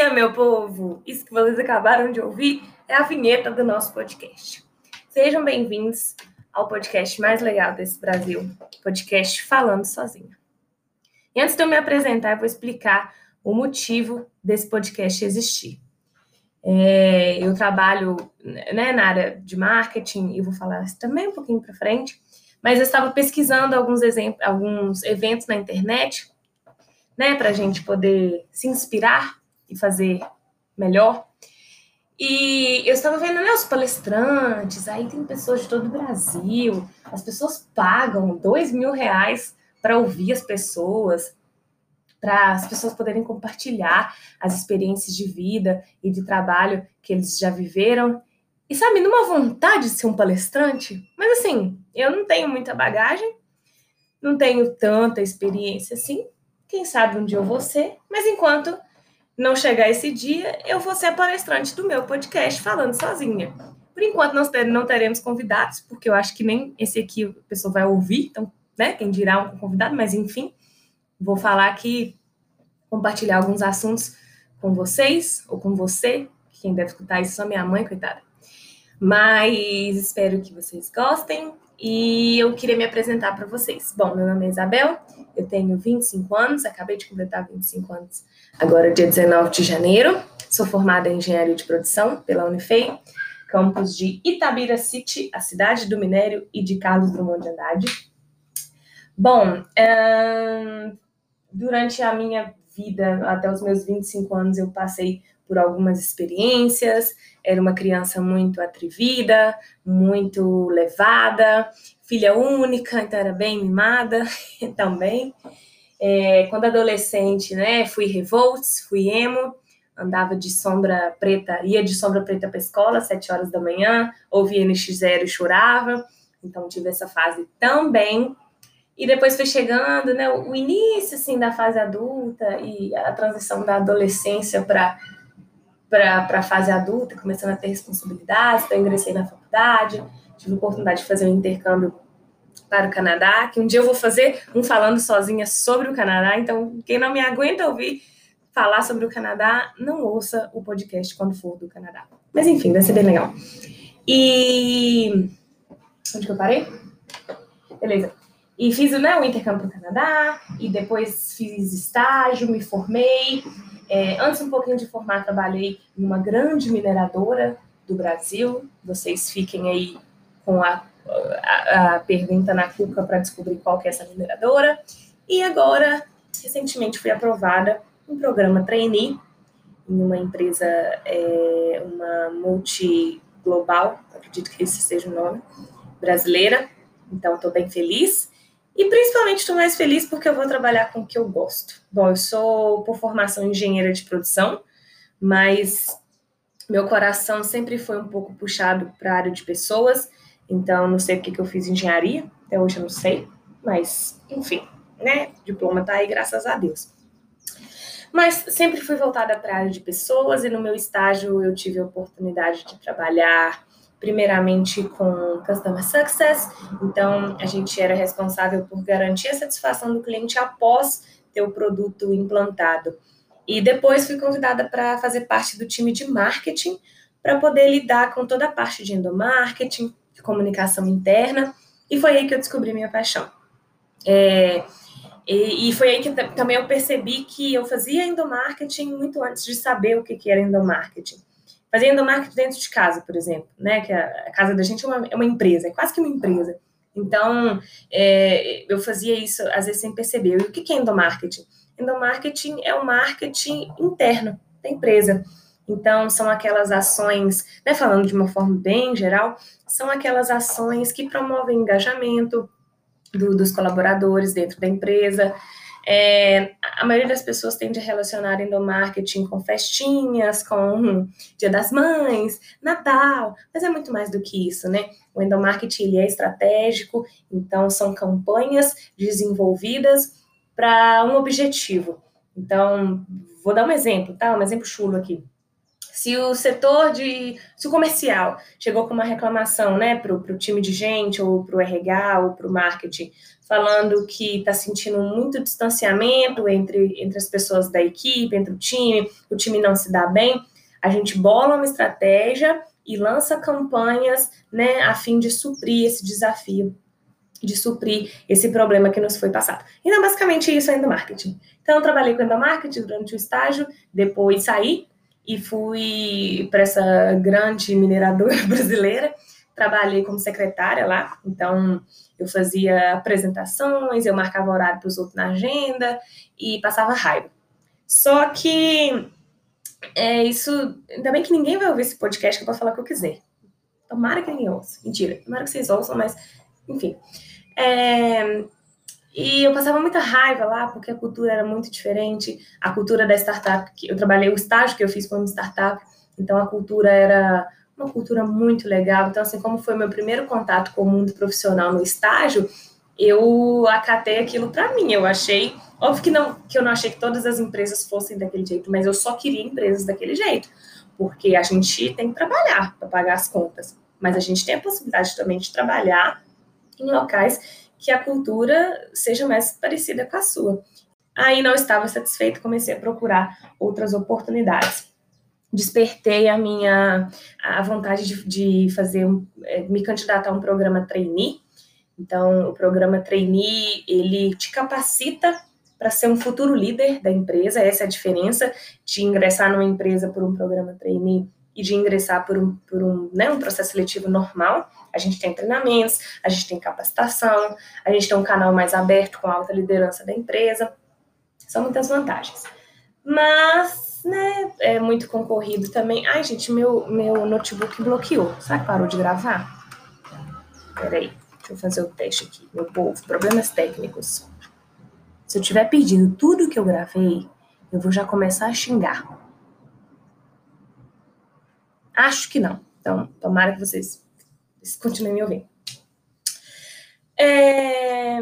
dia, meu povo! Isso que vocês acabaram de ouvir é a vinheta do nosso podcast. Sejam bem-vindos ao podcast mais legal desse Brasil, podcast Falando Sozinha. E antes de eu me apresentar, eu vou explicar o motivo desse podcast existir. É, eu trabalho né, na área de marketing e vou falar também um pouquinho para frente, mas eu estava pesquisando alguns, alguns eventos na internet né, para a gente poder se inspirar e fazer melhor. E eu estava vendo né, os palestrantes, aí tem pessoas de todo o Brasil, as pessoas pagam dois mil reais para ouvir as pessoas, para as pessoas poderem compartilhar as experiências de vida e de trabalho que eles já viveram. E sabe, numa vontade de ser um palestrante, mas assim, eu não tenho muita bagagem, não tenho tanta experiência assim, quem sabe um dia eu vou ser, mas enquanto não chegar esse dia, eu vou ser palestrante do meu podcast falando sozinha. Por enquanto não teremos convidados, porque eu acho que nem esse aqui a pessoa vai ouvir, então, né, quem dirá um convidado, mas enfim, vou falar aqui, compartilhar alguns assuntos com vocês, ou com você, quem deve escutar isso é só minha mãe, coitada. Mas espero que vocês gostem e eu queria me apresentar para vocês. Bom, meu nome é Isabel, eu tenho 25 anos, acabei de completar 25 anos agora, dia 19 de janeiro. Sou formada em Engenharia de Produção pela Unifei, campus de Itabira City, a cidade do minério, e de Carlos Drummond de Andrade. Bom, durante a minha vida, até os meus 25 anos, eu passei por algumas experiências. Era uma criança muito atrevida, muito levada, filha única, então era bem mimada também. É, quando adolescente, né, fui revolts, fui emo, andava de sombra preta, ia de sombra preta para escola, às sete horas da manhã, ouvia NX0 e chorava. Então tive essa fase também. E depois foi chegando, né, o início assim da fase adulta e a transição da adolescência para para a fase adulta, começando a ter responsabilidades, então eu ingressei na faculdade, tive a oportunidade de fazer um intercâmbio para o Canadá, que um dia eu vou fazer um falando sozinha sobre o Canadá, então quem não me aguenta ouvir falar sobre o Canadá, não ouça o podcast quando for do Canadá. Mas enfim, vai ser bem legal. E onde que eu parei? Beleza. E fiz né, o intercâmbio para o Canadá, e depois fiz estágio, me formei, é, antes um pouquinho de formar, trabalhei em uma grande mineradora do Brasil. Vocês fiquem aí com a, a, a pergunta na cuca para descobrir qual é essa mineradora. E agora, recentemente, fui aprovada um programa trainee em uma empresa, é, uma multi global, acredito que esse seja o nome, brasileira. Então, estou bem feliz. E principalmente estou mais feliz porque eu vou trabalhar com o que eu gosto. Bom, eu sou, por formação, engenheira de produção, mas meu coração sempre foi um pouco puxado para a área de pessoas, então não sei o que, que eu fiz engenharia, até hoje eu não sei, mas enfim, né? O diploma tá aí, graças a Deus. Mas sempre fui voltada para a área de pessoas e no meu estágio eu tive a oportunidade de trabalhar primeiramente com Customer Success, então a gente era responsável por garantir a satisfação do cliente após ter o produto implantado. E depois fui convidada para fazer parte do time de marketing, para poder lidar com toda a parte de endomarketing, de comunicação interna, e foi aí que eu descobri minha paixão. É, e, e, foi aí que também eu percebi que eu fazia endomarketing muito antes de saber o que, que era endomarketing fazendo marketing dentro de casa, por exemplo, né? Que a, casa da gente é uma, é uma empresa, é quase que uma empresa. Então, é, eu fazia isso às vezes sem perceber. E o que é endomarketing? Endomarketing é o marketing interno da empresa. Então, são aquelas ações, né, falando de uma forma bem geral, são aquelas ações que promovem engajamento do, dos colaboradores dentro da empresa, é, a maioria das pessoas tende a relacionar endomarketing com festinhas, com Dia das Mães, Natal, mas é muito mais do que isso, né? O endomarketing ele é estratégico, então são campanhas desenvolvidas para um objetivo. Então, vou dar um exemplo, tá? Um exemplo chulo aqui. Se o setor de. Se o comercial chegou com uma reclamação né, para o time de gente, ou para o RH, ou para o marketing, falando que está sentindo muito distanciamento entre, entre as pessoas da equipe, entre o time, o time não se dá bem, a gente bola uma estratégia e lança campanhas né, a fim de suprir esse desafio, de suprir esse problema que nos foi passado. Então, basicamente, isso é endomarketing. Então, eu trabalhei com endomarketing durante o estágio, depois saí e fui para essa grande mineradora brasileira. Trabalhei como secretária lá, então eu fazia apresentações, eu marcava horário para os outros na agenda e passava raiva. Só que é isso. Ainda bem que ninguém vai ouvir esse podcast que eu posso falar o que eu quiser. Tomara que ninguém ouça. Mentira, tomara que vocês ouçam, mas enfim. É, e eu passava muita raiva lá, porque a cultura era muito diferente. A cultura da startup, que eu trabalhei, o estágio que eu fiz foi uma startup, então a cultura era uma cultura muito legal. Então, assim, como foi meu primeiro contato com o mundo profissional no estágio, eu acatei aquilo para mim. Eu achei, óbvio que não, que eu não achei que todas as empresas fossem daquele jeito, mas eu só queria empresas daquele jeito, porque a gente tem que trabalhar para pagar as contas, mas a gente tem a possibilidade também de trabalhar em locais que a cultura seja mais parecida com a sua. Aí não estava satisfeito, comecei a procurar outras oportunidades. Despertei a minha a vontade de, de fazer é, me candidatar a um programa trainee. Então, o programa trainee ele te capacita para ser um futuro líder da empresa. Essa é a diferença de ingressar numa empresa por um programa trainee e de ingressar por um, por um, né, um processo seletivo normal. A gente tem treinamentos, a gente tem capacitação, a gente tem um canal mais aberto com alta liderança da empresa. São muitas vantagens. Mas, né, é muito concorrido também. Ai, gente, meu, meu notebook bloqueou. Será que parou de gravar? Peraí, deixa eu fazer o teste aqui. Meu povo, problemas técnicos. Se eu tiver perdido tudo que eu gravei, eu vou já começar a xingar. Acho que não. Então, tomara que vocês, continuem me ouvindo. É...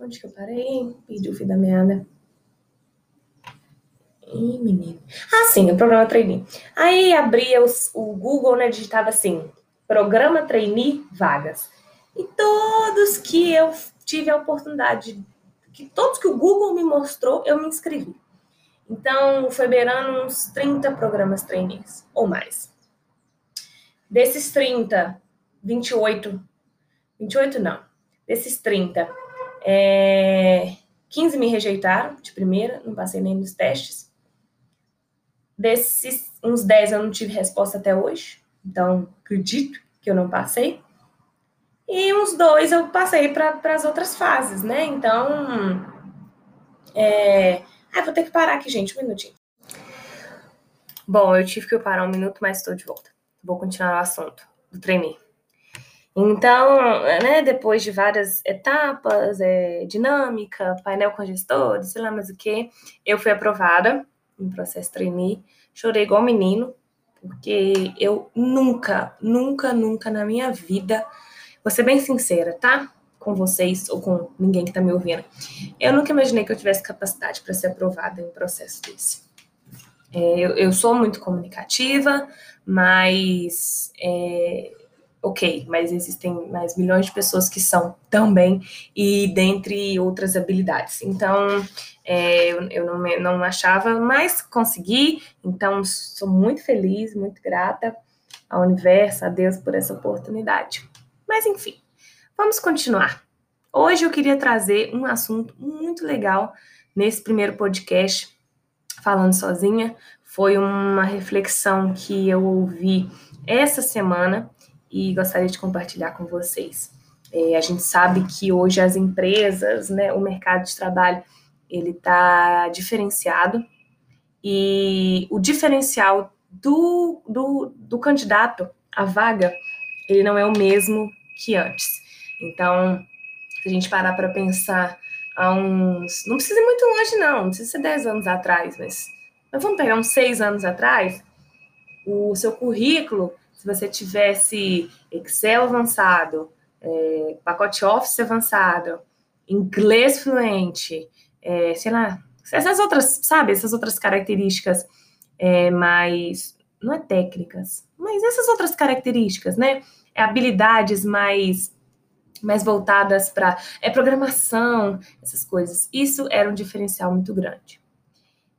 Onde que eu parei? Perdi o fio da meada. Ih, menino. Ah, sim, o programa trainee. Aí abria os, o Google, né? Digitava assim: programa trainee vagas. E todos que eu tive a oportunidade, que todos que o Google me mostrou, eu me inscrevi. Então, foi beirando uns 30 programas trainees ou mais. Desses 30, 28, 28 não, desses 30, é, 15 me rejeitaram de primeira, não passei nem nos testes. Desses, uns 10 eu não tive resposta até hoje, então acredito que eu não passei. E uns dois eu passei para as outras fases, né? Então, é... Ah, vou ter que parar aqui, gente, um minutinho. Bom, eu tive que parar um minuto, mas estou de volta. Vou continuar o assunto do trainee. Então, né, depois de várias etapas, é, dinâmica, painel com gestores, sei lá mais o que, eu fui aprovada no processo trainee. Chorei igual menino, porque eu nunca, nunca, nunca na minha vida, vou ser bem sincera, tá? Com vocês ou com ninguém que tá me ouvindo, eu nunca imaginei que eu tivesse capacidade para ser aprovada em um processo desse. É, eu, eu, sou muito comunicativa, mas é, ok, mas existem mais milhões de pessoas que são também, e dentre outras habilidades. Então, é, eu, eu não, não achava, mas consegui, então sou muito feliz, muito grata ao universo, a Deus por essa oportunidade. Mas enfim, vamos continuar. Hoje eu queria trazer um assunto muito legal nesse primeiro podcast falando sozinha. Foi uma reflexão que eu ouvi essa semana e gostaria de compartilhar com vocês. É, a gente sabe que hoje as empresas, né, o mercado de trabalho, ele está diferenciado e o diferencial do, do, do candidato à vaga, ele não é o mesmo que antes. Então, se a gente parar para pensar há uns. Não precisa ir muito longe, não, não precisa ser 10 anos atrás, mas, mas vamos pegar uns 6 anos atrás. O seu currículo, se você tivesse Excel avançado, é, pacote Office avançado, inglês fluente, é, sei lá, essas outras, sabe, essas outras características é, mais não é técnicas, mas essas outras características, né? É habilidades mais mais voltadas para é programação, essas coisas. Isso era um diferencial muito grande.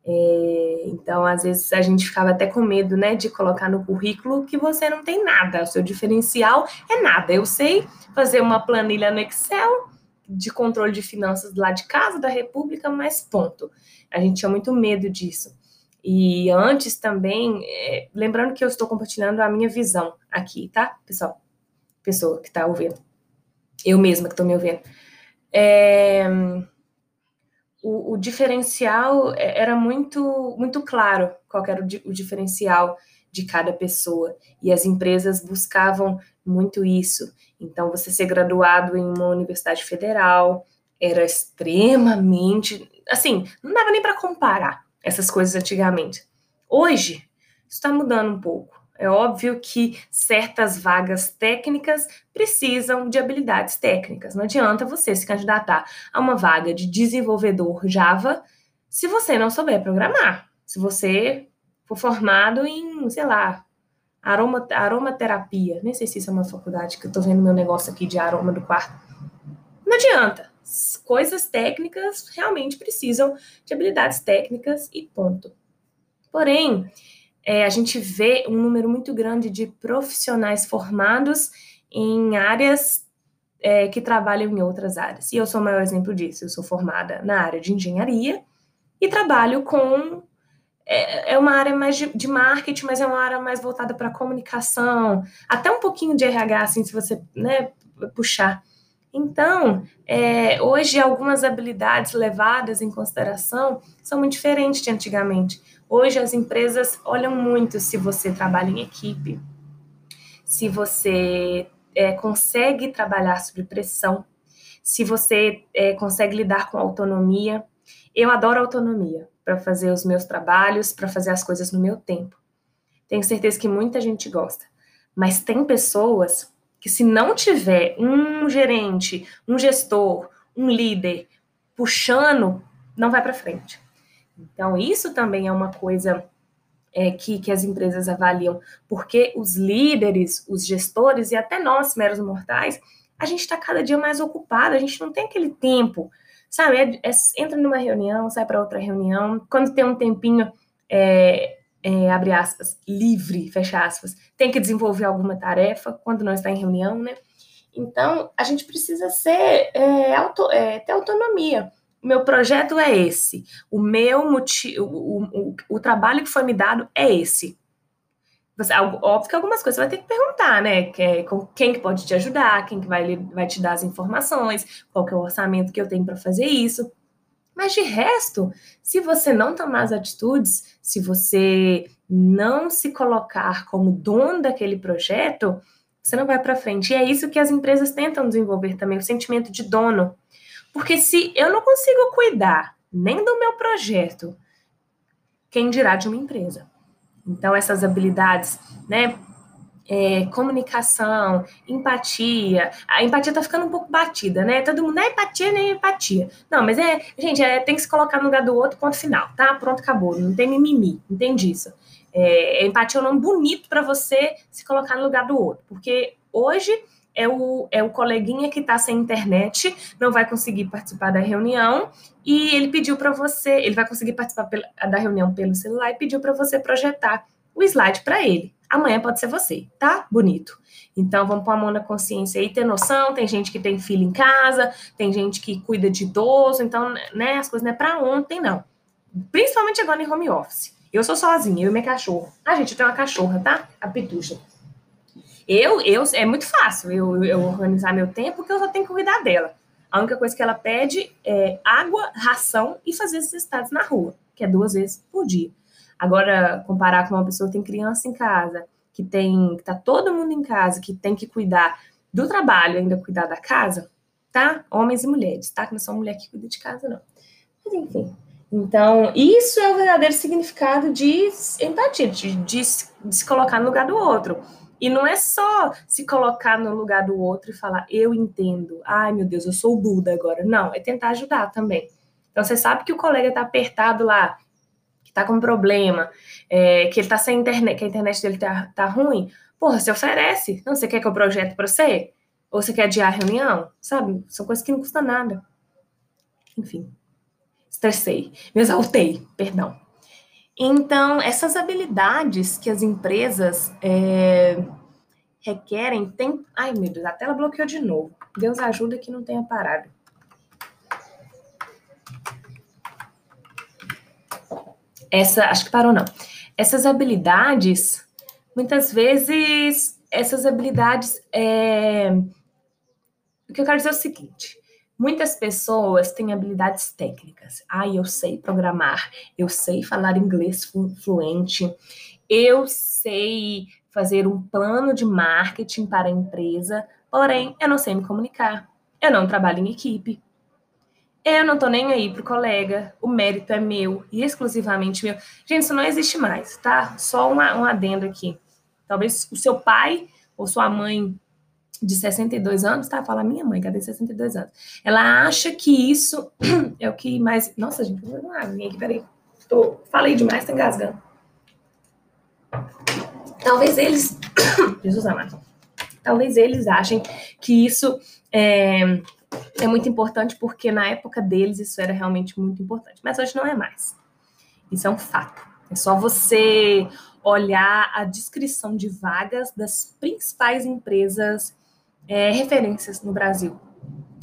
É, então, às vezes, a gente ficava até com medo, né, de colocar no currículo que você não tem nada, o seu diferencial é nada. Eu sei fazer uma planilha no Excel de controle de finanças lá de casa, da República, mas ponto. A gente tinha muito medo disso. E antes também, é, lembrando que eu estou compartilhando a minha visão aqui, tá, pessoal? Pessoa que está ouvindo. Eu mesma que estou me ouvindo. É, o, o, diferencial é, era muito, muito claro qual era o, o diferencial de cada pessoa. E as empresas buscavam muito isso. Então, você ser graduado em uma universidade federal era extremamente. Assim, não dava nem para comparar essas coisas antigamente. Hoje, isso está mudando um pouco. É óbvio que certas vagas técnicas precisam de habilidades técnicas. Não adianta você se candidatar a uma vaga de desenvolvedor Java se você não souber programar. Se você for formado em, sei lá, aroma, aromaterapia. Nem sei se isso é uma faculdade, que eu tô vendo meu negócio aqui de aroma do quarto. Não adianta coisas técnicas realmente precisam de habilidades técnicas e ponto. Porém, é, a gente vê um número muito grande de profissionais formados em áreas é, que trabalham em outras áreas. E eu sou o maior exemplo disso. Eu sou formada na área de engenharia e trabalho com. É, é uma área mais de, de, marketing, mas é uma área mais voltada para comunicação, até um pouquinho de RH, assim, se você né, puxar. Então, é, hoje, algumas habilidades levadas em consideração são muito diferentes de antigamente. Hoje, as empresas olham muito se você trabalha em equipe, se você é, consegue trabalhar sob pressão, se você é, consegue lidar com autonomia. Eu adoro autonomia para fazer os meus trabalhos, para fazer as coisas no meu tempo. Tenho certeza que muita gente gosta. Mas tem pessoas que se não tiver um gerente, um gestor, um líder puxando, não vai para frente. Então, isso também é uma coisa é, que, que as empresas avaliam, porque os líderes, os gestores e até nós, meros mortais, a gente está cada dia mais ocupado, a gente não tem aquele tempo, sabe? É, é, entra numa reunião, sai para outra reunião, quando tem um tempinho, é, é, abre aspas, livre, fecha aspas, tem que desenvolver alguma tarefa quando não está em reunião, né? Então, a gente precisa ser, é, auto, é, ter autonomia. O meu projeto é esse. O meu motivo, o, o, o, trabalho que foi me dado é esse. Você, óbvio que algumas coisas você vai ter que perguntar, né? Que é, quem que pode te ajudar, quem que vai, vai te dar as informações, qual que é o orçamento que eu tenho para fazer isso. Mas de resto, se você não tomar as atitudes, se você não se colocar como dono daquele projeto, você não vai para frente. E é isso que as empresas tentam desenvolver também, o sentimento de dono. Porque se eu não consigo cuidar nem do meu projeto, quem dirá de uma empresa? Então, essas habilidades, né? É, comunicação, empatia. A empatia tá ficando um pouco batida, né? Todo mundo, é empatia nem empatia. Não, mas é, gente, é, tem que se colocar no lugar do outro, ponto final, tá? Pronto, acabou. Não tem mimimi, entende isso? É, empatia é um nome bonito para você se colocar no lugar do outro, porque hoje é o, é o coleguinha que está sem internet, não vai conseguir participar da reunião, e ele pediu para você, ele vai conseguir participar da reunião pelo celular e pediu para você projetar o slide para ele. Amanhã pode ser você, tá? Bonito. Então, vamos pôr a mão na consciência aí, ter noção. Tem gente que tem filho em casa, tem gente que cuida de idoso, então, né, as coisas não é para ontem, não. Principalmente agora em home office. Eu sou sozinha, eu e minha cachorra. Ah, gente, eu tenho uma cachorra, tá? A Pitucha. Eu, eu, é muito fácil eu, eu organizar meu tempo, porque eu só tenho que cuidar dela. A única coisa que ela pede é água, ração e fazer esses estados na rua, que é duas vezes por dia. Agora, comparar com uma pessoa que tem criança em casa, que tem, que tá todo mundo em casa, que tem que cuidar do trabalho, ainda cuidar da casa, tá? Homens e mulheres, tá? Que não são mulher que cuida de casa, não. Mas enfim. Então, isso é o verdadeiro significado de empatia, de, de, de se colocar no lugar do outro. E não é só se colocar no lugar do outro e falar, eu entendo, ai meu Deus, eu sou o Buda agora. Não, é tentar ajudar também. Então, você sabe que o colega está apertado lá que tá com problema, é, que ele tá sem internet, que a internet dele tá, tá ruim, porra, você oferece. Não, você quer que eu projeto para você? Ou você quer adiar a reunião? Sabe? São coisas que não custam nada. Enfim. Estressei. Me exaltei, perdão. Então, essas habilidades que as empresas é, requerem, tem. Ai, meu Deus, a tela bloqueou de novo. Deus ajuda que não tenha parado. Essa, acho que parou não. Essas habilidades, muitas vezes, essas habilidades, é... o que eu quero dizer é o seguinte: muitas pessoas têm habilidades técnicas. Ah, eu sei programar, eu sei falar inglês fluente, eu sei fazer um plano de marketing para a empresa, porém, eu não sei me comunicar. Eu não trabalho em equipe. Eu não tô nem aí pro colega, o mérito é meu e exclusivamente meu. Gente, isso não existe mais, tá? Só um, um adendo aqui. Talvez o seu pai ou sua mãe de 62 anos, tá? Fala minha mãe, cadê 62 anos? Ela acha que isso é o que mais. Nossa, gente, vou uma água aqui, peraí. Tô... Falei demais, tá engasgando. Talvez eles. Jesus amado. Talvez eles achem que isso é é muito importante porque na época deles isso era realmente muito importante, mas hoje não é mais. Isso é um fato. É só você olhar a descrição de vagas das principais empresas é, referências no Brasil.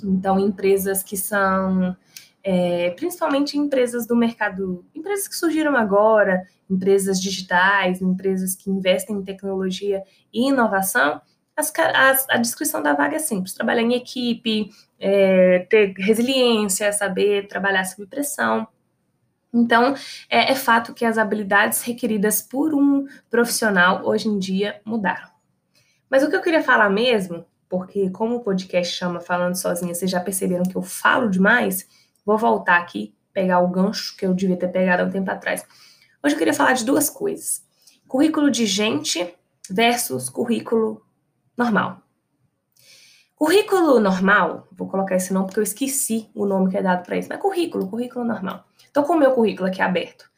Então, empresas que são é, principalmente empresas do mercado, empresas que surgiram agora, empresas digitais, empresas que investem em tecnologia e inovação, as, as, a descrição da vaga é simples: trabalhar em equipe, é, ter resiliência, saber trabalhar sob pressão. Então, é, é, fato que as habilidades requeridas por um profissional hoje em dia mudaram. Mas o que eu queria falar mesmo, porque como o podcast chama Falando Sozinha, vocês já perceberam que eu falo demais, vou voltar aqui, pegar o gancho que eu devia ter pegado há um tempo atrás. Hoje eu queria falar de duas coisas: currículo de gente versus currículo normal. Currículo normal, vou colocar esse nome porque eu esqueci o nome que é dado para isso, mas currículo, currículo normal. Estou com o meu currículo aqui aberto.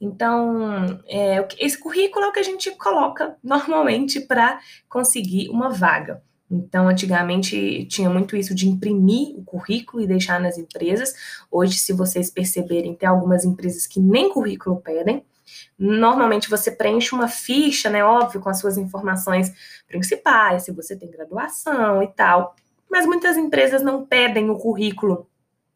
Então, é, esse currículo é o que a gente coloca normalmente para conseguir uma vaga. Então, antigamente tinha muito isso de imprimir o currículo e deixar nas empresas. Hoje, se vocês perceberem, tem algumas empresas que nem currículo pedem. Normalmente você preenche uma ficha, né? Óbvio, com as suas informações principais, se você tem graduação e tal. Mas muitas empresas não pedem o currículo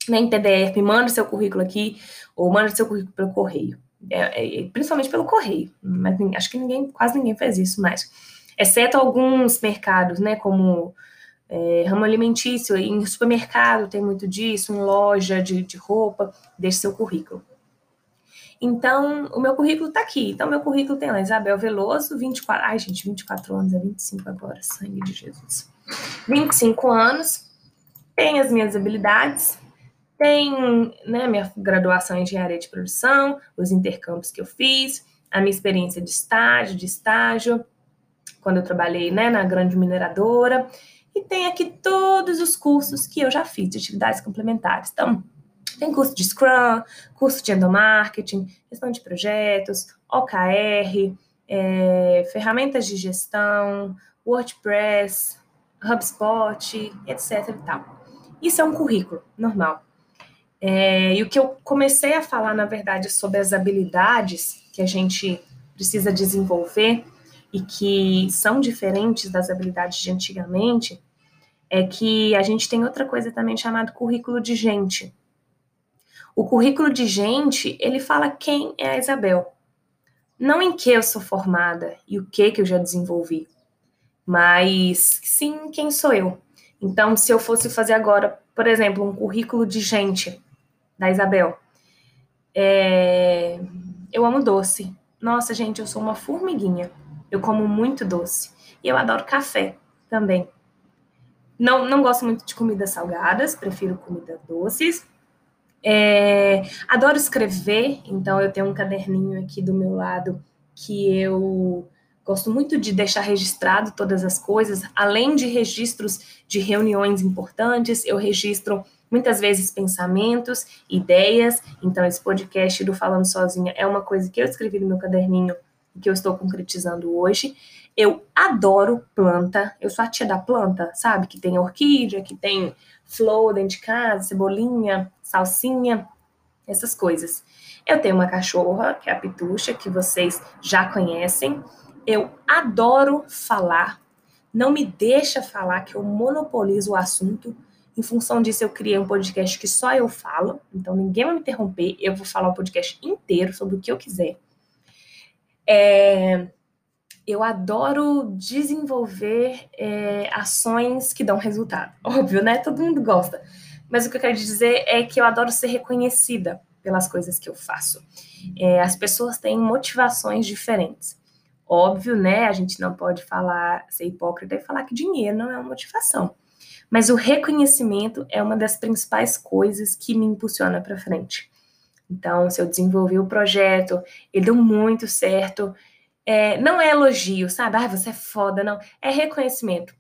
nem PDF, manda seu currículo aqui, ou manda seu currículo pelo correio. É, é, principalmente pelo correio. Mas acho que ninguém, quase ninguém faz isso mais. Exceto alguns mercados, né? Como é, ramo alimentício, em supermercado tem muito disso, em loja de, de roupa, deixe seu currículo. Então, o meu currículo está aqui. Então, meu currículo tem lá, Isabel Veloso, 24... Ai, gente, 24 anos, é 25 agora, sangue de Jesus. 25 anos, tem as minhas habilidades, tem né, minha graduação em engenharia de produção, os intercâmbios que eu fiz, a minha experiência de estágio, de estágio, quando eu trabalhei né, na grande mineradora, e tem aqui todos os cursos que eu já fiz de atividades complementares. Então, tem curso de Scrum, curso de endomarketing, gestão de projetos, OKR, é, ferramentas de gestão, WordPress, HubSpot, etc. E tal. Isso é um currículo normal. É, e o que eu comecei a falar, na verdade, sobre as habilidades que a gente precisa desenvolver e que são diferentes das habilidades de antigamente, é que a gente tem outra coisa também chamada currículo de gente. O currículo de gente, ele fala quem é a Isabel. Não em que eu sou formada e o que que eu já desenvolvi, mas sim quem sou eu. Então, se eu fosse fazer agora, por exemplo, um currículo de gente da Isabel, é... eu amo doce. Nossa, gente, eu sou uma formiguinha. Eu como muito doce. E eu adoro café também. Não, não gosto muito de comidas salgadas, prefiro comidas doces. É, adoro escrever, então eu tenho um caderninho aqui do meu lado que eu gosto muito de deixar registrado todas as coisas, além de registros de reuniões importantes, eu registro muitas vezes pensamentos, ideias. Então, esse podcast do Falando Sozinha é uma coisa que eu escrevi no meu caderninho que eu estou concretizando hoje. Eu adoro planta, eu sou a tia da planta, sabe? Que tem orquídea, que tem flor dentro de casa, cebolinha, salsinha, essas coisas. Eu tenho uma cachorra, que é a Pitucha, que vocês já conhecem. Eu adoro falar, não me deixa falar que eu monopolizo o assunto. Em função disso, eu criei um podcast que só eu falo, então ninguém vai me interromper, eu vou falar o podcast inteiro sobre o que eu quiser. É, eu adoro desenvolver é, ações que dão resultado. Óbvio, né? Todo mundo gosta. Mas o que eu quero dizer é que eu adoro ser reconhecida pelas coisas que eu faço. É, as pessoas têm motivações diferentes. Óbvio, né? A gente não pode falar, ser hipócrita e falar que dinheiro não é uma motivação. Mas o reconhecimento é uma das principais coisas que me impulsiona para frente. Então, se eu desenvolvi o projeto, ele deu muito certo. É, não é elogio, sabe? Ah, você é foda, não. É reconhecimento.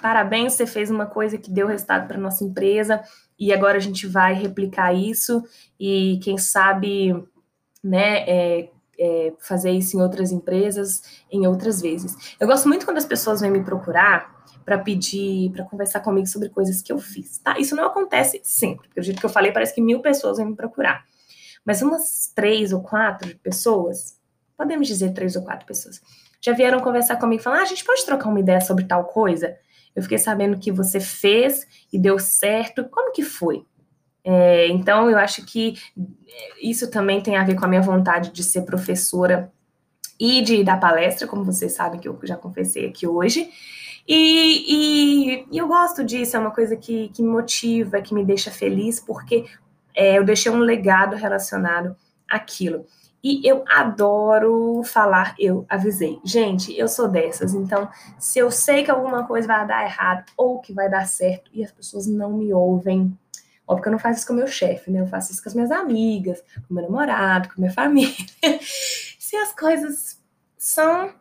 Parabéns, você fez uma coisa que deu resultado para nossa empresa e agora a gente vai replicar isso e quem sabe, né, é, é, fazer isso em outras empresas, em outras vezes. Eu gosto muito quando as pessoas vêm me procurar para pedir, para conversar comigo sobre coisas que eu fiz, tá? Isso não acontece sempre, porque do jeito que eu falei, parece que mil pessoas vêm me procurar. Mas umas três ou quatro pessoas, podemos dizer três ou quatro pessoas, já vieram conversar comigo e falar: ah, a gente pode trocar uma ideia sobre tal coisa? Eu fiquei sabendo que você fez e deu certo. Como que foi? É, então, eu acho que isso também tem a ver com a minha vontade de ser professora e de dar palestra, como vocês sabem que eu já confessei aqui hoje. E, e, e eu gosto disso, é uma coisa que, que me motiva, que me deixa feliz, porque é, eu deixei um legado relacionado àquilo. E eu adoro falar, eu avisei. Gente, eu sou dessas, então se eu sei que alguma coisa vai dar errado ou que vai dar certo e as pessoas não me ouvem, Óbvio que eu não faço isso com meu chefe, né? Eu faço isso com as minhas amigas, com meu namorado, com minha família. se as coisas são.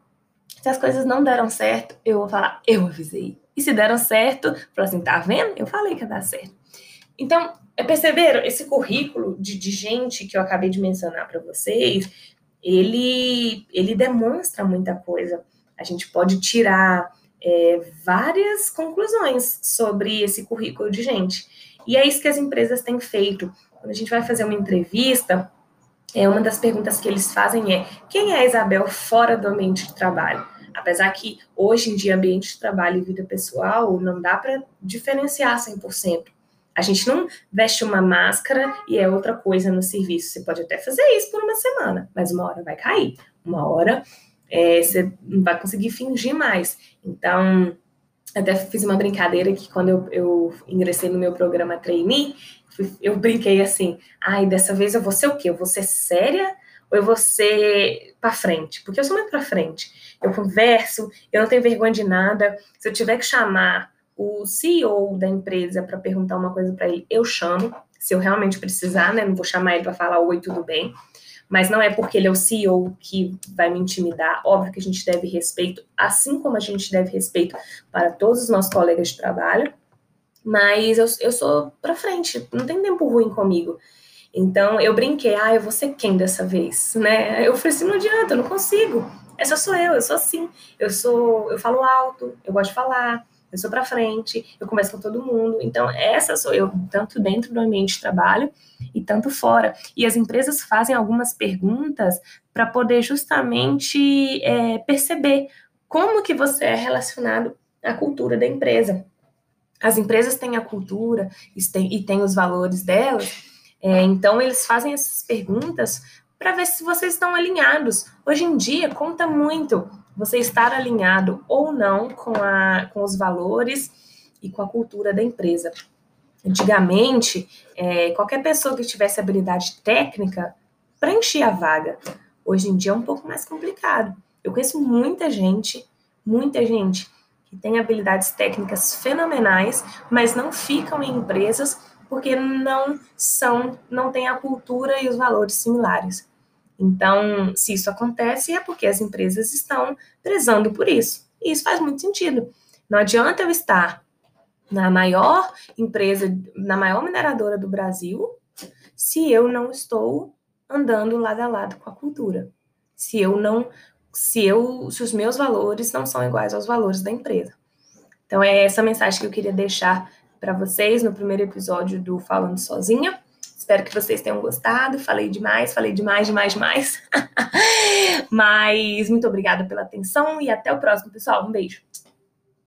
Se as coisas não deram certo, eu vou falar, eu avisei. E se deram certo, falar assim, tá vendo? Eu falei que ia dar certo. Então, perceberam? Esse currículo de, de gente que eu acabei de mencionar para vocês, ele, ele demonstra muita coisa. A gente pode tirar é, várias conclusões sobre esse currículo de gente. E é isso que as empresas têm feito. Quando a gente vai fazer uma entrevista, é uma das perguntas que eles fazem é: quem é a Isabel fora do ambiente de trabalho? Apesar que hoje em dia ambiente de trabalho e vida pessoal não dá para diferenciar 100%. A gente não veste uma máscara e é outra coisa no serviço. Você pode até fazer isso por uma semana, mas uma hora vai cair. Uma hora é, você não vai conseguir fingir mais. Então, até fiz uma brincadeira que quando eu, eu ingressei no meu programa trainee, eu brinquei assim, ai, dessa vez eu vou ser o quê? Eu vou ser séria ou eu vou ser para frente? Porque eu sou muito para frente. Eu converso, eu não tenho vergonha de nada. Se eu tiver que chamar o CEO da empresa para perguntar uma coisa para ele, eu chamo, se eu realmente precisar, né? Não vou chamar ele para falar oi, tudo bem mas não é porque ele é o CEO que vai me intimidar. Óbvio que a gente deve respeito, assim como a gente deve respeito para todos os nossos colegas de trabalho, mas eu, eu sou para frente, não tem tempo ruim comigo. Então eu brinquei, ah, eu vou ser quem dessa vez, né? Eu falei assim, não adianta, eu não consigo. Essa sou eu, eu sou assim. Eu sou, eu falo alto, eu gosto de falar, eu sou para frente, eu converso com todo mundo. Então, essa sou eu, tanto dentro do ambiente de trabalho e tanto fora. E as empresas fazem algumas perguntas para poder justamente é, perceber como que você é relacionado à cultura da empresa. As empresas têm a cultura e têm os valores delas, é, então eles fazem essas perguntas para ver se vocês estão alinhados. Hoje em dia, conta muito você estar alinhado ou não com, a, com os valores e com a cultura da empresa. Antigamente, é, qualquer pessoa que tivesse habilidade técnica preenchia a vaga. Hoje em dia é um pouco mais complicado. Eu conheço muita gente, muita gente que tem habilidades técnicas fenomenais, mas não ficam em empresas porque não são, não têm a cultura e os valores similares. Então, se isso acontece, é porque as empresas estão prezando por isso. E isso faz muito sentido. Não adianta eu estar na maior empresa, na maior mineradora do Brasil, se eu não estou andando lado a lado com a cultura. Se eu não, se eu, se os meus valores não são iguais aos valores da empresa. Então é essa mensagem que eu queria deixar para vocês no primeiro episódio do Falando Sozinha. Espero que vocês tenham gostado. Falei demais, falei demais, demais, demais. Mas muito obrigada pela atenção e até o próximo, pessoal. Um beijo.